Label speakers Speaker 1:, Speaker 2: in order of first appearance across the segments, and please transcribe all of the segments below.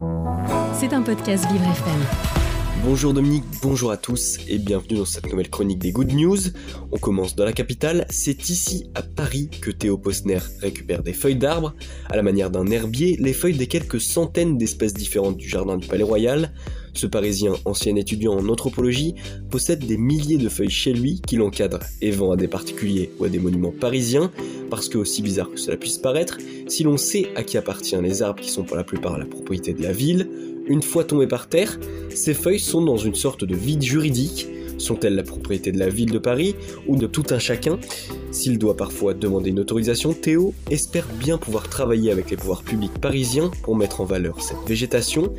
Speaker 1: C'est un podcast Vivre FM.
Speaker 2: Bonjour Dominique, bonjour à tous et bienvenue dans cette nouvelle chronique des Good News. On commence dans la capitale, c'est ici à Paris que Théo Posner récupère des feuilles d'arbres. À la manière d'un herbier, les feuilles des quelques centaines d'espèces différentes du jardin du Palais Royal. Ce Parisien, ancien étudiant en anthropologie, possède des milliers de feuilles chez lui qu'il encadre et vend à des particuliers ou à des monuments parisiens, parce que aussi bizarre que cela puisse paraître, si l'on sait à qui appartiennent les arbres qui sont pour la plupart la propriété de la ville, une fois tombées par terre, ces feuilles sont dans une sorte de vide juridique. Sont-elles la propriété de la ville de Paris ou de tout un chacun? S'il doit parfois demander une autorisation, Théo espère bien pouvoir travailler avec les pouvoirs publics parisiens pour mettre en valeur cette végétation.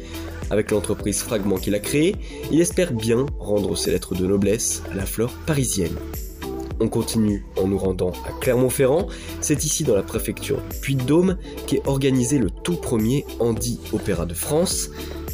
Speaker 2: Avec l'entreprise Fragment qu'il a créée, il espère bien rendre ses lettres de noblesse à la flore parisienne. On continue en nous rendant à Clermont-Ferrand. C'est ici dans la préfecture du Puy-de-Dôme qu'est organisé le tout premier Andy Opéra de France.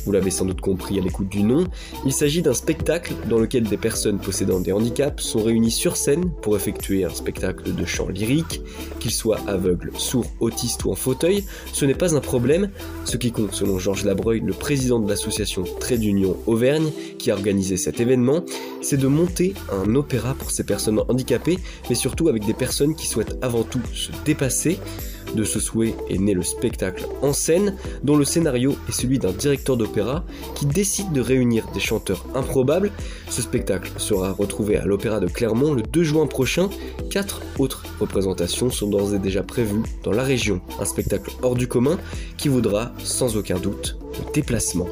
Speaker 2: Vous l'avez sans doute compris à l'écoute du nom, il s'agit d'un spectacle dans lequel des personnes possédant des handicaps sont réunies sur scène pour effectuer un spectacle de chant lyrique. Qu'ils soient aveugles, sourds, autistes ou en fauteuil, ce n'est pas un problème. Ce qui compte, selon Georges Labreuil, le président de l'association Trade d'Union Auvergne, qui a organisé cet événement, c'est de monter un opéra pour ces personnes handicapées, mais surtout avec des personnes qui souhaitent avant tout se dépasser. De ce souhait est né le spectacle En scène, dont le scénario est celui d'un directeur d'opéra qui décide de réunir des chanteurs improbables. Ce spectacle sera retrouvé à l'Opéra de Clermont le 2 juin prochain. Quatre autres représentations sont d'ores et déjà prévues dans la région. Un spectacle hors du commun qui vaudra sans aucun doute le déplacement.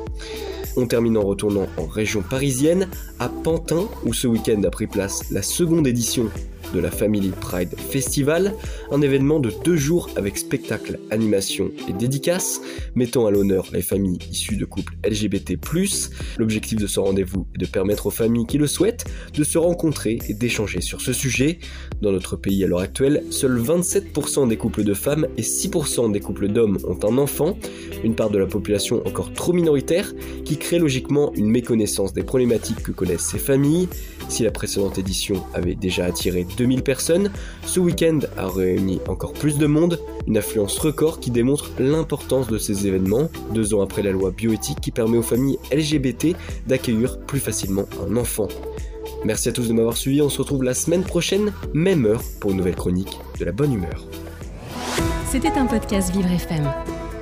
Speaker 2: On termine en retournant en région parisienne, à Pantin, où ce week-end a pris place la seconde édition de la Family Pride Festival, un événement de deux jours avec spectacle, animation et dédicaces, mettant à l'honneur les familles issues de couples LGBT+. L'objectif de ce rendez-vous est de permettre aux familles qui le souhaitent de se rencontrer et d'échanger sur ce sujet. Dans notre pays à l'heure actuelle, seuls 27% des couples de femmes et 6% des couples d'hommes ont un enfant, une part de la population encore trop minoritaire qui crée logiquement une méconnaissance des problématiques que connaissent ces familles. Si la précédente édition avait déjà attiré 2000 personnes, ce week-end a réuni encore plus de monde, une affluence record qui démontre l'importance de ces événements, deux ans après la loi bioéthique qui permet aux familles LGBT d'accueillir plus facilement un enfant. Merci à tous de m'avoir suivi, on se retrouve la semaine prochaine, même heure, pour une nouvelle chronique de la bonne humeur.
Speaker 1: C'était un podcast Vivre FM.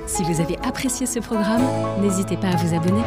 Speaker 1: Si vous avez apprécié ce programme, n'hésitez pas à vous abonner.